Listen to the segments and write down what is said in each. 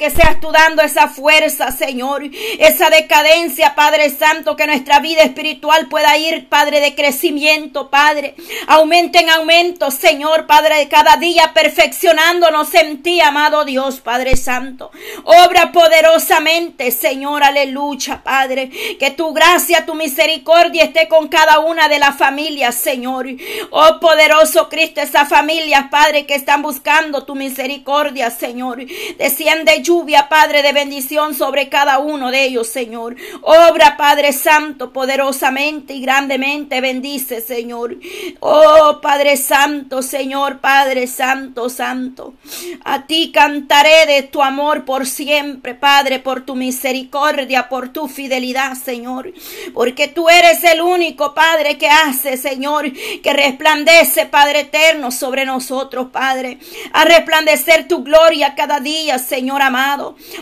que seas tú dando esa fuerza, Señor, esa decadencia, Padre Santo, que nuestra vida espiritual pueda ir, Padre, de crecimiento, Padre. Aumento en aumento, Señor, Padre, de cada día perfeccionándonos en ti, amado Dios, Padre Santo. Obra poderosamente, Señor, aleluya, Padre. Que tu gracia, tu misericordia esté con cada una de las familias, Señor. Oh poderoso Cristo, esas familias, Padre, que están buscando tu misericordia, Señor. Desciende lluvia, Padre, de bendición sobre cada uno de ellos, Señor. Obra, Padre Santo, poderosamente y grandemente bendice, Señor. Oh Padre Santo, Señor, Padre Santo, Santo. A ti cantaré de tu amor por siempre, Padre, por tu misericordia, por tu fidelidad, Señor. Porque tú eres el único, Padre, que hace, Señor, que resplandece, Padre eterno, sobre nosotros, Padre. A resplandecer tu gloria cada día, Señor amado.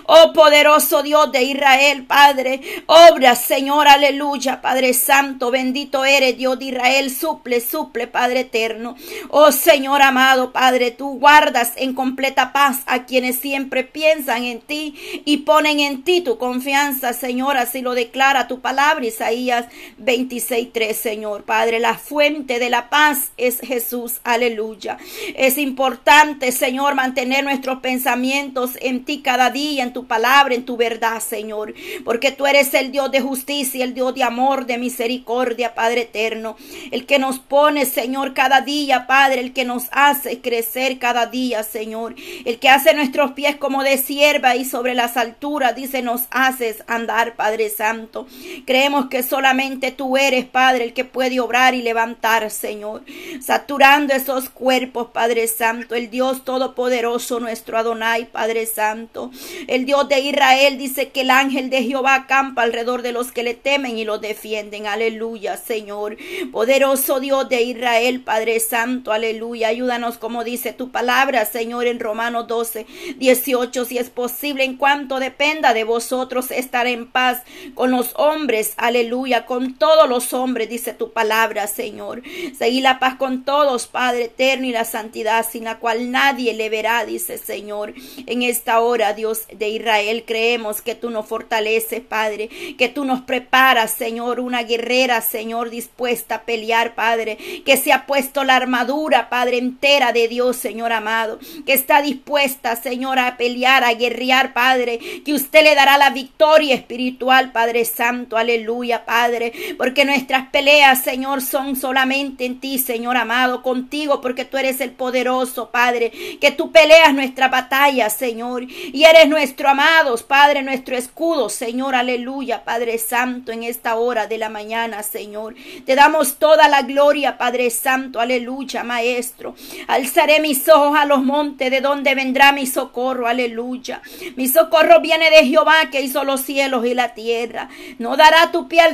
Oh poderoso Dios de Israel, Padre. Obra, Señor, aleluya, Padre Santo. Bendito eres, Dios de Israel. Suple, suple, Padre eterno. Oh Señor amado, Padre, tú guardas en completa paz a quienes siempre piensan en ti y ponen en ti tu confianza, Señor. Así lo declara tu palabra, Isaías 26.3, Señor. Padre, la fuente de la paz es Jesús. Aleluya. Es importante, Señor, mantener nuestros pensamientos en ti cada día, en tu palabra, en tu verdad, Señor. Porque tú eres el Dios de justicia, el Dios de amor, de misericordia, Padre eterno. El que nos pone, Señor, cada día, Padre. El que nos hace crecer cada día, Señor. El que hace nuestros pies como de sierva y sobre las alturas, dice, nos haces andar, Padre Santo. Creemos que solamente tú eres, Padre, el que puede obrar y levantar, Señor. Saturando esos cuerpos, Padre Santo. El Dios Todopoderoso, nuestro Adonai, Padre Santo. El Dios de Israel dice que el ángel de Jehová acampa alrededor de los que le temen y los defienden. Aleluya, Señor. Poderoso Dios de Israel, Padre Santo. Aleluya. Ayúdanos como dice tu palabra, Señor, en Romanos 12, 18. Si es posible, en cuanto dependa de vosotros, estar en paz con los hombres. Aleluya. Con todos los hombres, dice tu palabra, Señor. Seguí la paz con todos, Padre eterno, y la santidad sin la cual nadie le verá, dice Señor. En esta hora, Dios de Israel, creemos que tú nos fortaleces, Padre, que tú nos preparas, Señor, una guerrera, Señor, dispuesta a pelear, Padre, que se ha puesto la armadura, Padre, entera de Dios, Señor amado, que está dispuesta, Señor, a pelear, a guerrear, Padre, que usted le dará la victoria espiritual, Padre Santo, aleluya, Padre, porque nuestras peleas, Señor, son solamente en ti, Señor amado, contigo, porque tú eres el poderoso, Padre, que tú peleas nuestra batalla, Señor, y eres nuestro amados, Padre, nuestro escudo, Señor, aleluya, Padre Santo, en esta hora de la mañana, Señor. Te damos toda la gloria, Padre Santo, aleluya, Maestro. Alzaré mis ojos a los montes, de donde vendrá mi socorro, aleluya. Mi socorro viene de Jehová, que hizo los cielos y la tierra. No dará tu pie al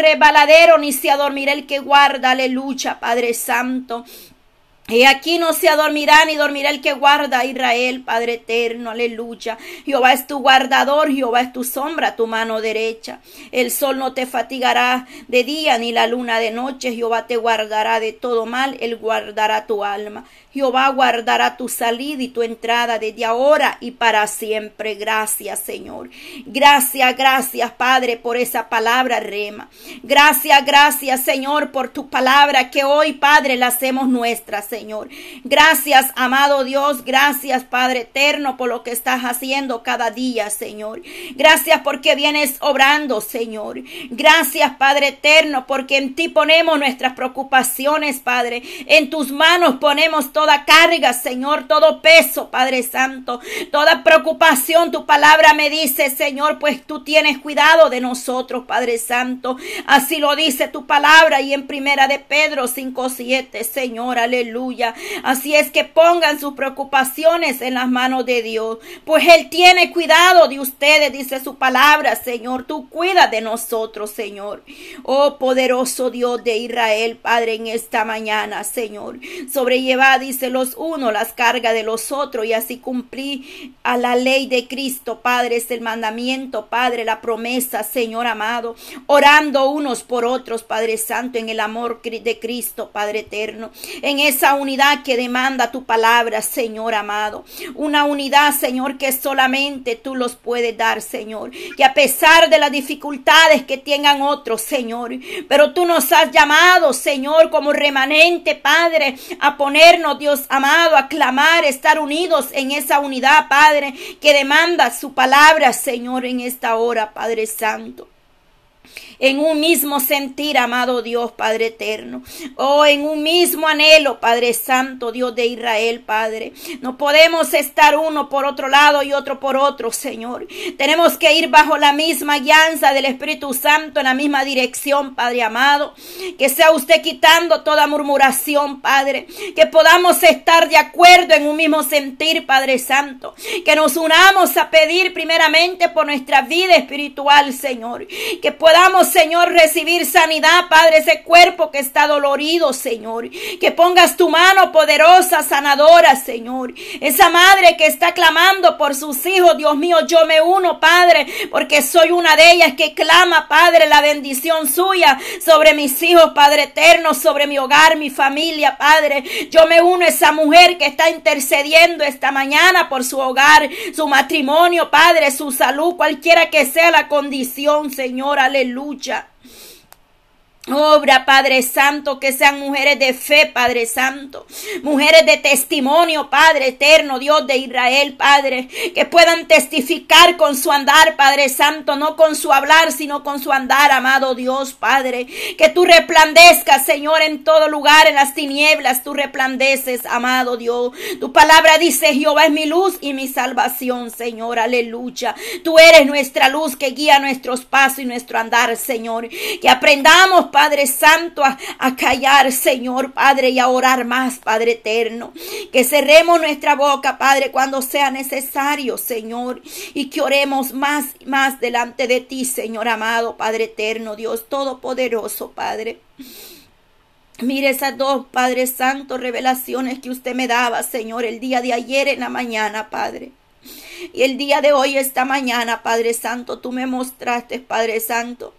ni se adormirá el que guarda, aleluya, Padre Santo. Y aquí no se adormirá ni dormirá el que guarda a Israel, Padre eterno, aleluya. Jehová es tu guardador, Jehová es tu sombra, tu mano derecha. El sol no te fatigará de día ni la luna de noche. Jehová te guardará de todo mal, él guardará tu alma. Jehová guardará tu salida y tu entrada desde ahora y para siempre. Gracias, Señor. Gracias, gracias, Padre, por esa palabra rema. Gracias, gracias, Señor, por tu palabra que hoy, Padre, la hacemos nuestra, Señor. Gracias, amado Dios. Gracias, Padre eterno, por lo que estás haciendo cada día, Señor. Gracias porque vienes obrando, Señor. Gracias, Padre eterno, porque en ti ponemos nuestras preocupaciones, Padre. En tus manos ponemos todo toda carga, Señor, todo peso, Padre Santo, toda preocupación. Tu palabra me dice, Señor, pues tú tienes cuidado de nosotros, Padre Santo. Así lo dice tu palabra y en primera de Pedro 5:7, Señor, aleluya. Así es que pongan sus preocupaciones en las manos de Dios, pues Él tiene cuidado de ustedes, dice su palabra, Señor. Tú cuidas de nosotros, Señor. Oh poderoso Dios de Israel, Padre, en esta mañana, Señor. Sobrelleva, dice dice los unos las cargas de los otros y así cumplir a la ley de Cristo, Padre, es el mandamiento, Padre, la promesa, Señor amado, orando unos por otros, Padre Santo, en el amor de Cristo, Padre eterno, en esa unidad que demanda tu palabra, Señor amado, una unidad, Señor, que solamente tú los puedes dar, Señor, que a pesar de las dificultades que tengan otros, Señor, pero tú nos has llamado, Señor, como remanente, Padre, a ponernos, Dios amado, a estar unidos en esa unidad, Padre, que demanda su palabra, Señor, en esta hora, Padre Santo en un mismo sentir, amado Dios, Padre eterno. Oh, en un mismo anhelo, Padre Santo, Dios de Israel, Padre. No podemos estar uno por otro lado y otro por otro, Señor. Tenemos que ir bajo la misma guianza del Espíritu Santo en la misma dirección, Padre amado. Que sea usted quitando toda murmuración, Padre. Que podamos estar de acuerdo en un mismo sentir, Padre Santo. Que nos unamos a pedir primeramente por nuestra vida espiritual, Señor. Que podamos Señor, recibir sanidad, Padre, ese cuerpo que está dolorido, Señor. Que pongas tu mano poderosa, sanadora, Señor. Esa madre que está clamando por sus hijos, Dios mío, yo me uno, Padre, porque soy una de ellas que clama, Padre, la bendición suya sobre mis hijos, Padre eterno, sobre mi hogar, mi familia, Padre. Yo me uno a esa mujer que está intercediendo esta mañana por su hogar, su matrimonio, Padre, su salud, cualquiera que sea la condición, Señor, aleluya. Perugia Obra, Padre Santo, que sean mujeres de fe, Padre Santo. Mujeres de testimonio, Padre eterno, Dios de Israel, Padre. Que puedan testificar con su andar, Padre Santo. No con su hablar, sino con su andar, amado Dios, Padre. Que tú resplandezcas, Señor, en todo lugar, en las tinieblas. Tú resplandeces, amado Dios. Tu palabra dice, Jehová es mi luz y mi salvación, Señor. Aleluya. Tú eres nuestra luz que guía nuestros pasos y nuestro andar, Señor. Que aprendamos, Padre Santo, a, callar, Señor, Padre, y a orar más, Padre eterno. Que cerremos nuestra boca, Padre, cuando sea necesario, Señor, y que oremos más, más delante de ti, Señor amado, Padre eterno, Dios todopoderoso, Padre. Mire esas dos, Padre Santo, revelaciones que usted me daba, Señor, el día de ayer en la mañana, Padre. Y el día de hoy, esta mañana, Padre Santo, tú me mostraste, Padre Santo,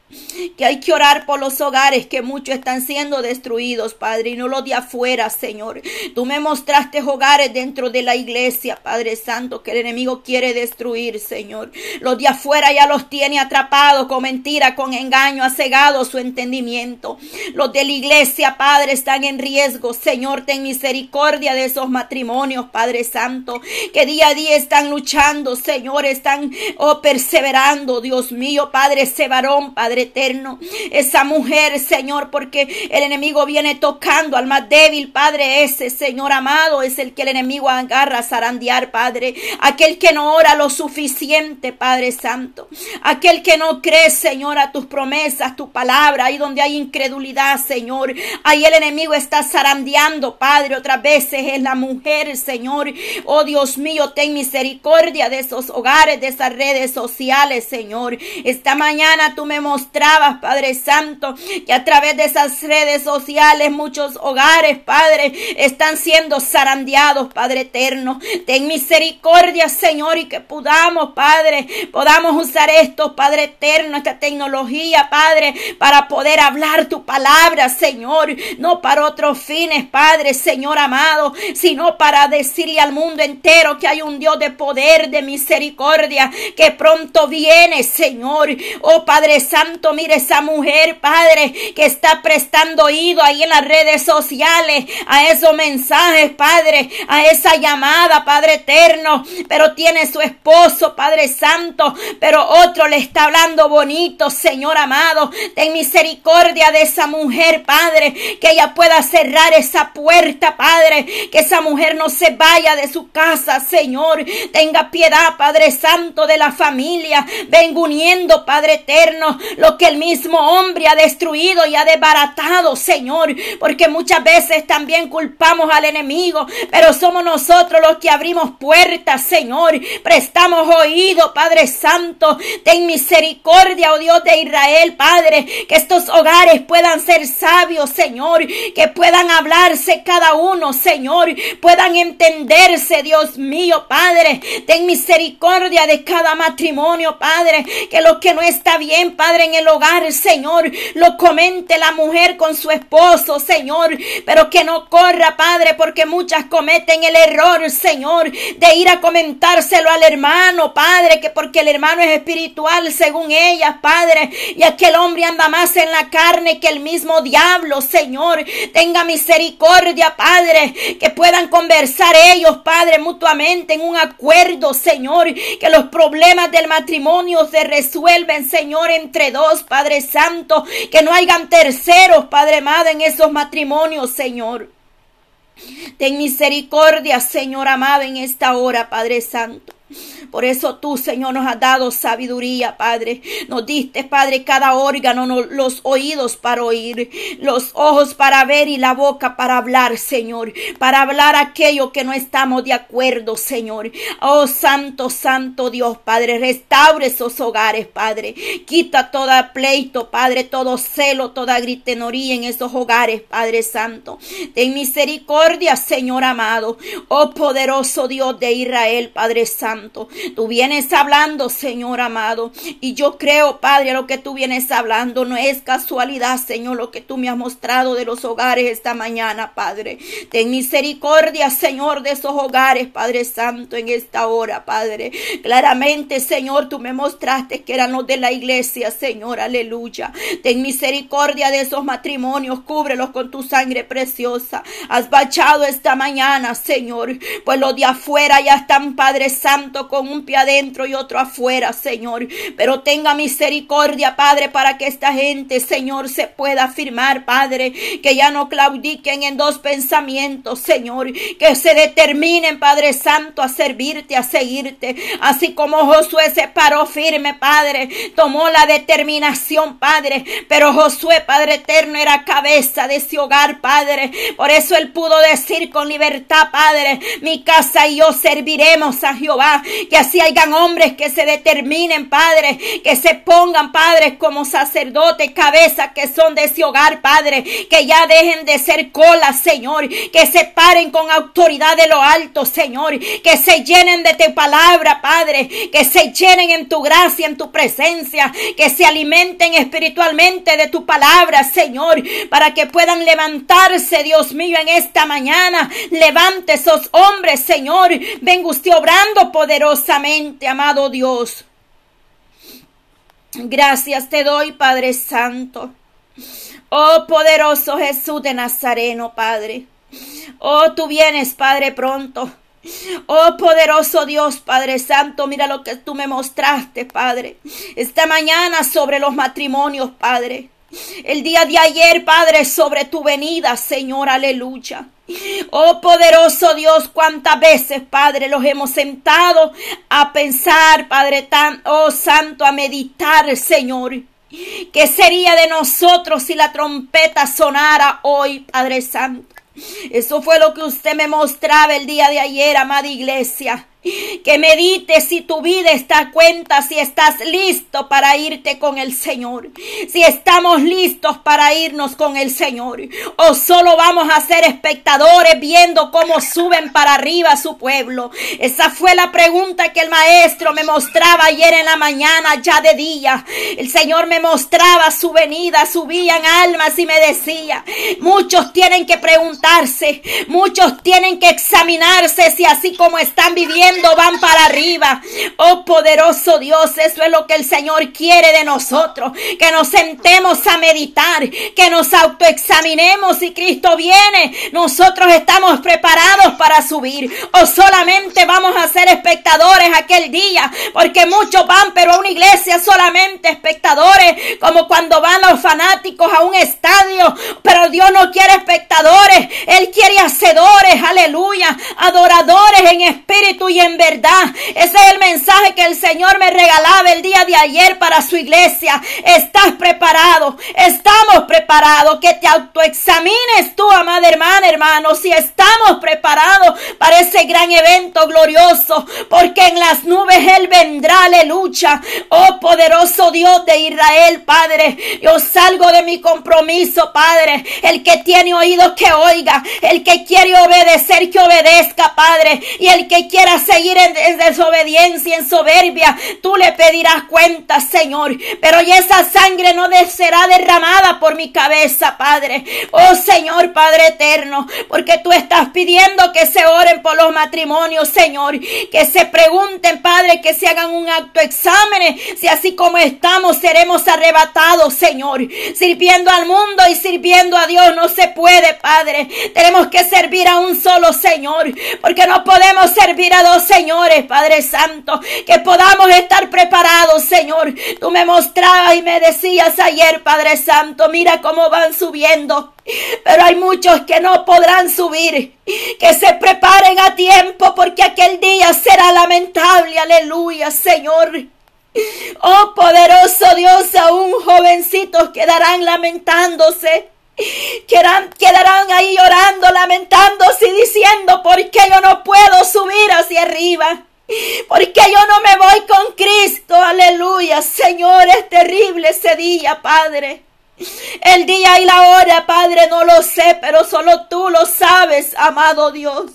que hay que orar por los hogares que muchos están siendo destruidos, Padre, y no los de afuera, Señor. Tú me mostraste hogares dentro de la iglesia, Padre Santo, que el enemigo quiere destruir, Señor. Los de afuera ya los tiene atrapados con mentira, con engaño, ha cegado su entendimiento. Los de la iglesia, Padre, están en riesgo. Señor, ten misericordia de esos matrimonios, Padre Santo, que día a día están luchando, Señor, están oh, perseverando, Dios mío, Padre, ese varón, Padre eterno. Esa mujer, Señor, porque el enemigo viene tocando al más débil, Padre. Ese, Señor amado, es el que el enemigo agarra a zarandear, Padre. Aquel que no ora lo suficiente, Padre Santo. Aquel que no cree, Señor, a tus promesas, tu palabra. Ahí donde hay incredulidad, Señor. Ahí el enemigo está zarandeando, Padre. Otras veces es la mujer, Señor. Oh Dios mío, ten misericordia de esos hogares, de esas redes sociales, Señor. Esta mañana tú me mostraste Padre Santo, que a través de esas redes sociales muchos hogares, Padre, están siendo zarandeados, Padre eterno. Ten misericordia, Señor, y que podamos, Padre, podamos usar esto, Padre eterno, esta tecnología, Padre, para poder hablar tu palabra, Señor, no para otros fines, Padre, Señor amado, sino para decirle al mundo entero que hay un Dios de poder, de misericordia, que pronto viene, Señor. Oh Padre Santo, mire esa mujer, Padre, que está prestando oído ahí en las redes sociales a esos mensajes, Padre, a esa llamada, Padre eterno, pero tiene su esposo, Padre Santo, pero otro le está hablando bonito, Señor amado, ten misericordia de esa mujer, Padre, que ella pueda cerrar esa puerta, Padre, que esa mujer no se vaya de su casa, Señor, tenga piedad, Padre Santo, de la familia, venga uniendo, Padre eterno, lo que el mismo hombre ha destruido y ha desbaratado, Señor, porque muchas veces también culpamos al enemigo, pero somos nosotros los que abrimos puertas, Señor, prestamos oído, Padre Santo, ten misericordia, oh Dios de Israel, Padre, que estos hogares puedan ser sabios, Señor, que puedan hablarse cada uno, Señor, puedan entenderse, Dios mío, Padre, misericordia de cada matrimonio, Padre, que lo que no está bien, Padre, en el hogar, Señor, lo comente la mujer con su esposo, Señor, pero que no corra, Padre, porque muchas cometen el error, Señor, de ir a comentárselo al hermano, Padre, que porque el hermano es espiritual según ellas, Padre, y aquel hombre anda más en la carne que el mismo diablo, Señor, tenga misericordia, Padre, que puedan conversar ellos, Padre, mutuamente en un acuerdo, Señor, que los problemas del matrimonio se resuelven, Señor, entre dos, Padre Santo, que no hayan terceros, Padre amado, en esos matrimonios, Señor. Ten misericordia, Señor amado, en esta hora, Padre Santo. Por eso tú, Señor, nos has dado sabiduría, Padre. Nos diste, Padre, cada órgano, los oídos para oír, los ojos para ver y la boca para hablar, Señor. Para hablar aquello que no estamos de acuerdo, Señor. Oh, Santo, Santo Dios, Padre. Restaure esos hogares, Padre. Quita todo pleito, Padre, todo celo, toda gritenoría en esos hogares, Padre Santo. Ten misericordia, Señor amado. Oh, poderoso Dios de Israel, Padre Santo. Tú vienes hablando, Señor amado. Y yo creo, Padre, lo que tú vienes hablando no es casualidad, Señor, lo que tú me has mostrado de los hogares esta mañana, Padre. Ten misericordia, Señor, de esos hogares, Padre Santo, en esta hora, Padre. Claramente, Señor, tú me mostraste que eran los de la iglesia, Señor, aleluya. Ten misericordia de esos matrimonios, cúbrelos con tu sangre preciosa. Has bachado esta mañana, Señor, pues los de afuera ya están, Padre Santo, con un pie adentro y otro afuera, Señor. Pero tenga misericordia, Padre, para que esta gente, Señor, se pueda afirmar, Padre, que ya no claudiquen en dos pensamientos, Señor, que se determinen, Padre Santo, a servirte, a seguirte, así como Josué se paró firme, Padre, tomó la determinación, Padre, pero Josué, Padre eterno, era cabeza de ese hogar, Padre, por eso él pudo decir con libertad, Padre, mi casa y yo serviremos a Jehová, que así hayan hombres que se determinen, Padre, que se pongan, Padre, como sacerdotes, cabezas que son de ese hogar, Padre, que ya dejen de ser colas, Señor, que se paren con autoridad de lo alto, Señor, que se llenen de tu palabra, Padre, que se llenen en tu gracia, en tu presencia, que se alimenten espiritualmente de tu palabra, Señor, para que puedan levantarse, Dios mío, en esta mañana. Levante esos hombres, Señor. Venga usted obrando poderosamente amado Dios. Gracias te doy, Padre Santo. Oh poderoso Jesús de Nazareno, Padre. Oh, tú vienes, Padre, pronto. Oh poderoso Dios, Padre Santo, mira lo que tú me mostraste, Padre. Esta mañana sobre los matrimonios, Padre. El día de ayer, Padre, sobre tu venida, Señor, aleluya. Oh poderoso Dios, cuántas veces, Padre, los hemos sentado a pensar, Padre, tan, oh Santo, a meditar, Señor. ¿Qué sería de nosotros si la trompeta sonara hoy, Padre Santo? Eso fue lo que usted me mostraba el día de ayer, amada iglesia. Que medites si tu vida está a cuenta, si estás listo para irte con el Señor. Si estamos listos para irnos con el Señor. O solo vamos a ser espectadores viendo cómo suben para arriba su pueblo. Esa fue la pregunta que el maestro me mostraba ayer en la mañana, ya de día. El Señor me mostraba su venida, subían almas y me decía, muchos tienen que preguntarse, muchos tienen que examinarse si así como están viviendo van para arriba. Oh poderoso Dios, eso es lo que el Señor quiere de nosotros. Que nos sentemos a meditar, que nos autoexaminemos si Cristo viene. Nosotros estamos preparados para subir. O solamente vamos a ser espectadores aquel día. Porque muchos van, pero a una iglesia solamente espectadores. Como cuando van los fanáticos a un estadio. Pero Dios no quiere espectadores. Él quiere hacedores. Aleluya. Adoradores en espíritu y en verdad, ese es el mensaje que el Señor me regalaba el día de ayer para su iglesia. Estás preparado, estamos preparados. Que te autoexamines tú, amada hermana, hermano, si estamos preparados para ese gran evento glorioso, porque en las nubes Él vendrá, aleluya. Oh poderoso Dios de Israel, Padre, yo salgo de mi compromiso, Padre. El que tiene oídos que oiga, el que quiere obedecer, que obedezca, Padre. Y el que quiera seguir en, desobediencia, en soberbia, tú le pedirás cuenta, Señor. Pero y esa sangre no será derramada por mi cabeza, Padre. Oh Señor, Padre eterno, porque tú estás pidiendo que se oren por los matrimonios, Señor. Que se pregunten, Padre, que se hagan un acto exámenes, si así como estamos seremos arrebatados, Señor. Sirviendo al mundo y sirviendo a Dios no se puede, Padre. Tenemos que servir a un solo Señor, porque no podemos servir a dos señores, Padre Santo. Que podamos estar preparados, Señor. Tú me mostrabas y me decías ayer, Padre Santo, mira cómo van subiendo. Pero hay muchos que no podrán subir. Que se preparen a tiempo porque aquel día será lamentable. Aleluya, Señor. Oh poderoso Dios, aún jovencitos quedarán lamentándose. Quedarán, quedarán ahí llorando, lamentándose y diciendo, ¿por qué yo no puedo subir hacia arriba? ¿Por qué yo no me voy con Cristo? Aleluya. Señor, es terrible ese día, Padre. El día y la hora, Padre, no lo sé, pero solo tú lo sabes, amado Dios.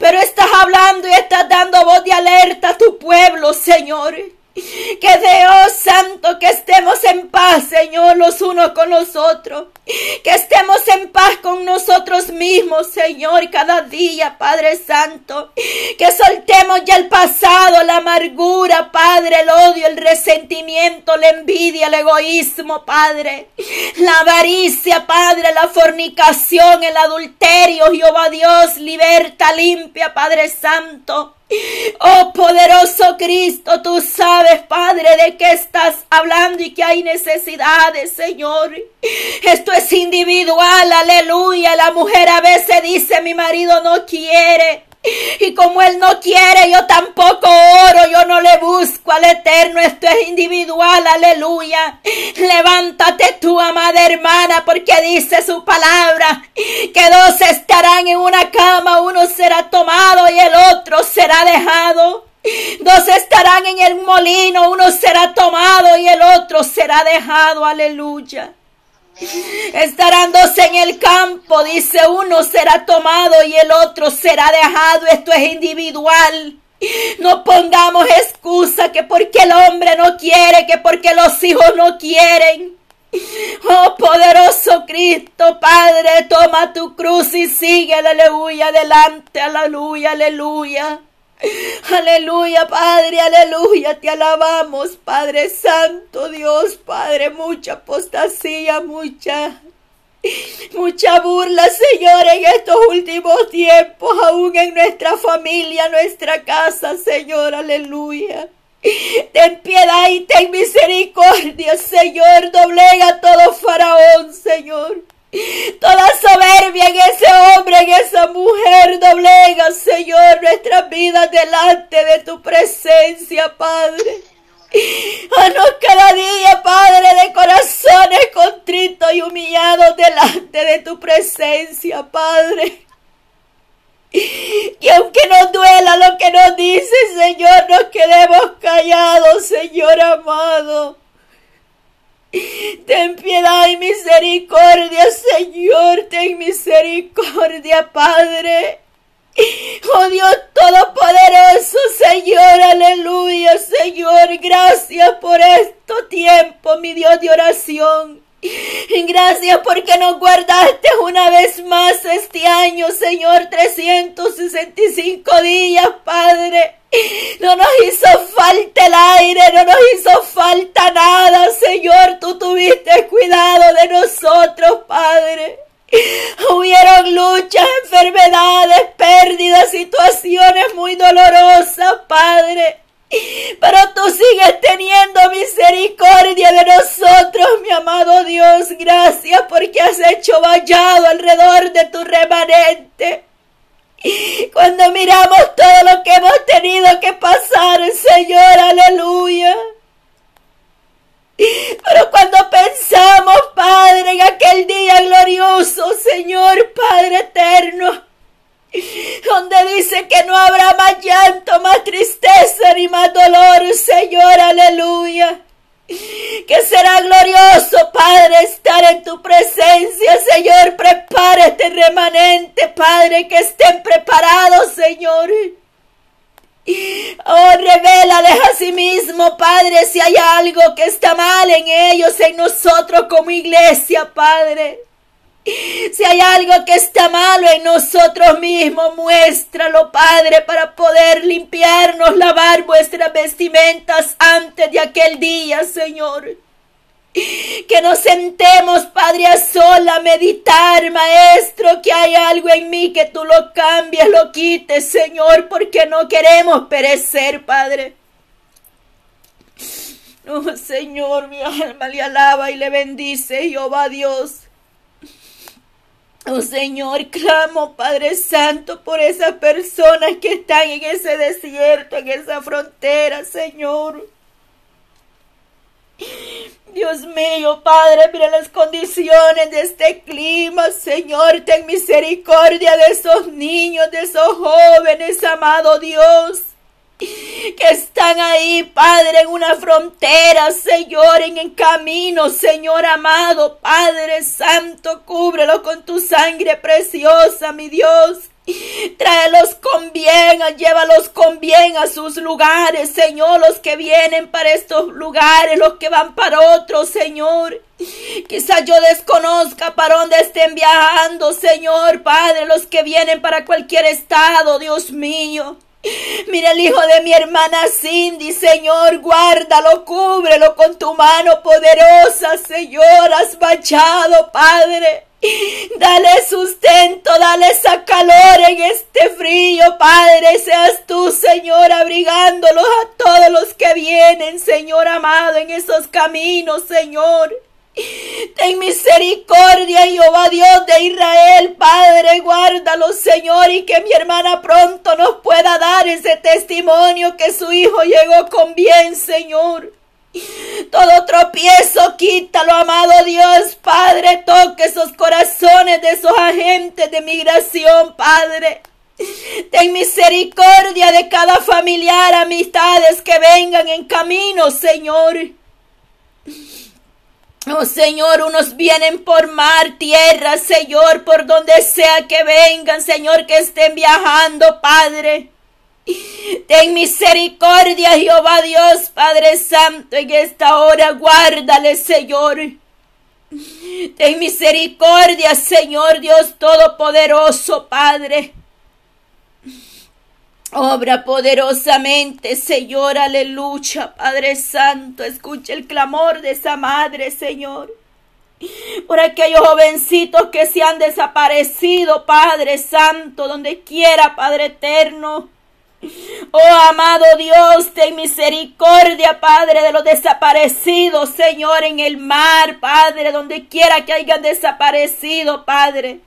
Pero estás hablando y estás dando voz de alerta a tu pueblo, Señor. Que Dios Santo, que estemos en paz, Señor, los unos con los otros. Que estemos en paz con nosotros mismos, Señor, cada día, Padre Santo. Que soltemos ya el pasado, la amargura, Padre, el odio, el resentimiento, la envidia, el egoísmo, Padre. La avaricia, Padre, la fornicación, el adulterio, Jehová Dios, liberta, limpia, Padre Santo. Oh poderoso Cristo, tú sabes, Padre, de qué estás hablando y que hay necesidades, Señor. Esto es individual, aleluya. La mujer a veces dice, mi marido no quiere. Y como Él no quiere, yo tampoco oro, yo no le busco al Eterno, esto es individual, aleluya. Levántate tú, amada hermana, porque dice su palabra, que dos estarán en una cama, uno será tomado y el otro será dejado. Dos estarán en el molino, uno será tomado y el otro será dejado, aleluya. Estarán dos en el campo, dice uno será tomado y el otro será dejado. Esto es individual. No pongamos excusa que porque el hombre no quiere, que porque los hijos no quieren. Oh poderoso Cristo, Padre, toma tu cruz y sigue, aleluya, adelante, aleluya, aleluya. Aleluya, Padre, aleluya, te alabamos, Padre Santo, Dios, Padre, mucha apostasía, mucha, mucha burla, Señor, en estos últimos tiempos, aún en nuestra familia, nuestra casa, Señor, aleluya. Ten piedad y ten misericordia, Señor, doblega todo faraón, Señor. Toda soberbia en ese hombre, en esa mujer, doblega, Señor, nuestras vidas delante de tu presencia, Padre. Haznos cada día, Padre, de corazones contritos y humillados delante de tu presencia, Padre. Y aunque nos duela lo que nos dice, Señor, nos quedemos callados, Señor amado. Ten piedad y misericordia, Señor, ten misericordia, Padre. Oh Dios Todopoderoso, Señor, aleluya, Señor, gracias por este tiempo, mi Dios de oración. Gracias porque nos guardaste una vez más este año, Señor, 365 días, Padre. No nos hizo falta el aire, no nos hizo falta nada, Señor. Tú tuviste cuidado de nosotros, Padre. Hubieron luchas, enfermedades, pérdidas, situaciones muy dolorosas, Padre. Pero tú sigues teniendo misericordia de nosotros, mi amado Dios. Gracias porque has hecho vallado alrededor de tu remanente. Cuando miramos todo lo que hemos tenido que pasar, Señor, aleluya. Pero cuando pensamos, Padre, en aquel día glorioso, Señor, Padre eterno, donde dice que no habrá más llanto, más tristeza ni más dolor, Señor, aleluya. Que será glorioso, Padre, estar en tu presencia, Señor. Prepara este remanente, Padre, que estén preparados, Señor. Oh, revélales a sí mismo, Padre, si hay algo que está mal en ellos, en nosotros como iglesia, Padre. Si hay algo que está malo en nosotros mismos, muéstralo, Padre, para poder limpiarnos, lavar vuestras vestimentas antes de aquel día, Señor. Que nos sentemos, Padre, a sola, meditar, Maestro, que hay algo en mí que tú lo cambies, lo quites, Señor, porque no queremos perecer, Padre. Oh, Señor, mi alma le alaba y le bendice, Jehová Dios. Oh Señor, clamo Padre Santo por esas personas que están en ese desierto, en esa frontera, Señor. Dios mío, Padre, mira las condiciones de este clima, Señor, ten misericordia de esos niños, de esos jóvenes, amado Dios que están ahí, Padre, en una frontera, Señor, en camino, Señor amado, Padre Santo, cúbrelo con tu sangre preciosa, mi Dios. Tráelos con bien, llévalos con bien a sus lugares, Señor, los que vienen para estos lugares, los que van para otros, Señor. Quizás yo desconozca para dónde estén viajando, Señor, Padre, los que vienen para cualquier estado, Dios mío. Mira el hijo de mi hermana Cindy, Señor, guárdalo, cúbrelo con tu mano poderosa, Señor, has bachado, Padre. Dale sustento, dale esa calor en este frío, Padre. Seas tú, Señor, abrigándolos a todos los que vienen, Señor amado, en esos caminos, Señor. Ten misericordia, Jehová Dios de Israel, Padre, guárdalo, Señor, y que mi hermana pronto nos pueda dar ese testimonio que su hijo llegó con bien, Señor. Todo tropiezo, quítalo, amado Dios, Padre, toque esos corazones de esos agentes de migración, Padre. Ten misericordia de cada familiar, amistades que vengan en camino, Señor. Oh Señor, unos vienen por mar, tierra, Señor, por donde sea que vengan, Señor, que estén viajando, Padre. Ten misericordia, Jehová Dios, Padre Santo, en esta hora, guárdale, Señor. Ten misericordia, Señor Dios Todopoderoso, Padre. Obra poderosamente, Señor, aleluya, Padre Santo, escucha el clamor de esa madre, Señor. Por aquellos jovencitos que se han desaparecido, Padre Santo, donde quiera, Padre Eterno. Oh amado Dios, ten misericordia, Padre, de los desaparecidos, Señor, en el mar, Padre, donde quiera que hayan desaparecido, Padre.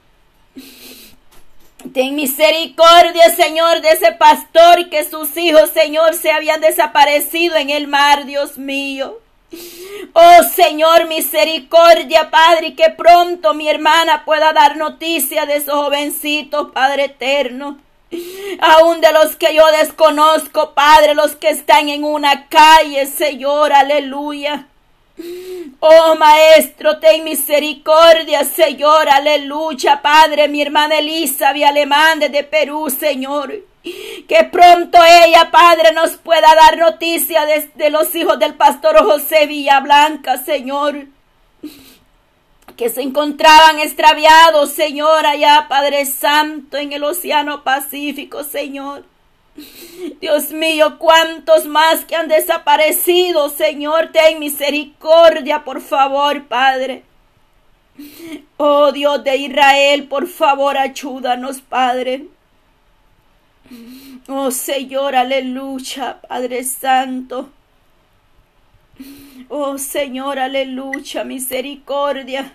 Ten misericordia, Señor, de ese pastor que sus hijos, Señor, se habían desaparecido en el mar, Dios mío. Oh Señor, misericordia, Padre, que pronto mi hermana pueda dar noticia de esos jovencitos, Padre eterno. Aún de los que yo desconozco, Padre, los que están en una calle, Señor, aleluya. Oh Maestro, ten misericordia, Señor, aleluya, Padre, mi hermana Elisa, alemán desde Perú, Señor. Que pronto ella, Padre, nos pueda dar noticia de, de los hijos del pastor José Villablanca, Señor. Que se encontraban extraviados, Señor, allá, Padre Santo, en el Océano Pacífico, Señor. Dios mío, cuántos más que han desaparecido, Señor, ten misericordia, por favor, Padre. Oh Dios de Israel, por favor, ayúdanos, Padre. Oh Señor, aleluya, Padre Santo. Oh Señor, aleluya, misericordia.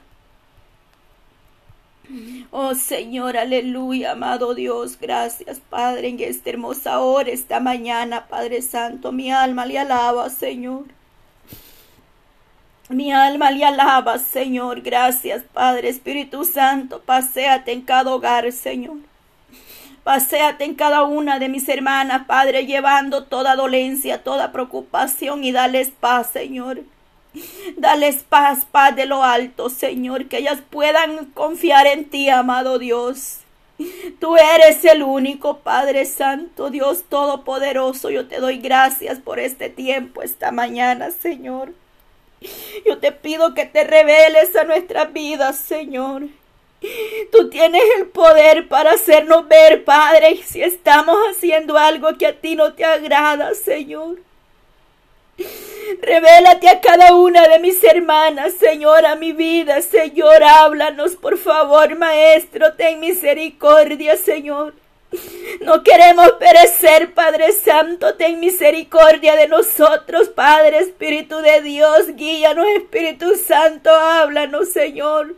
Oh Señor, aleluya, amado Dios, gracias Padre en esta hermosa hora, esta mañana, Padre Santo, mi alma le alaba, Señor. Mi alma le alaba, Señor. Gracias, Padre Espíritu Santo. Paseate en cada hogar, Señor. Paseate en cada una de mis hermanas, Padre, llevando toda dolencia, toda preocupación y dales paz, Señor. Dales paz, paz de lo alto, Señor, que ellas puedan confiar en ti, amado Dios. Tú eres el único Padre Santo, Dios Todopoderoso. Yo te doy gracias por este tiempo, esta mañana, Señor. Yo te pido que te reveles a nuestras vidas, Señor. Tú tienes el poder para hacernos ver, Padre, si estamos haciendo algo que a ti no te agrada, Señor. Revélate a cada una de mis hermanas, Señor, a mi vida, Señor, háblanos, por favor, Maestro, ten misericordia, Señor. No queremos perecer, Padre Santo, ten misericordia de nosotros, Padre Espíritu de Dios, guíanos, Espíritu Santo, háblanos, Señor.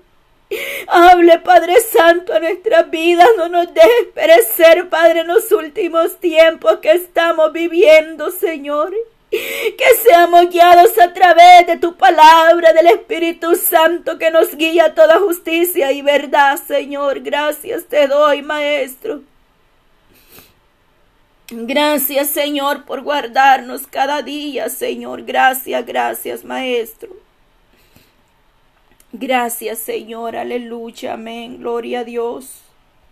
Hable, Padre Santo, a nuestras vidas, no nos dejes perecer, Padre, en los últimos tiempos que estamos viviendo, Señor. Que seamos guiados a través de tu palabra, del Espíritu Santo que nos guía a toda justicia y verdad, Señor. Gracias te doy, Maestro. Gracias, Señor, por guardarnos cada día, Señor. Gracias, gracias, Maestro. Gracias, Señor. Aleluya. Amén. Gloria a Dios.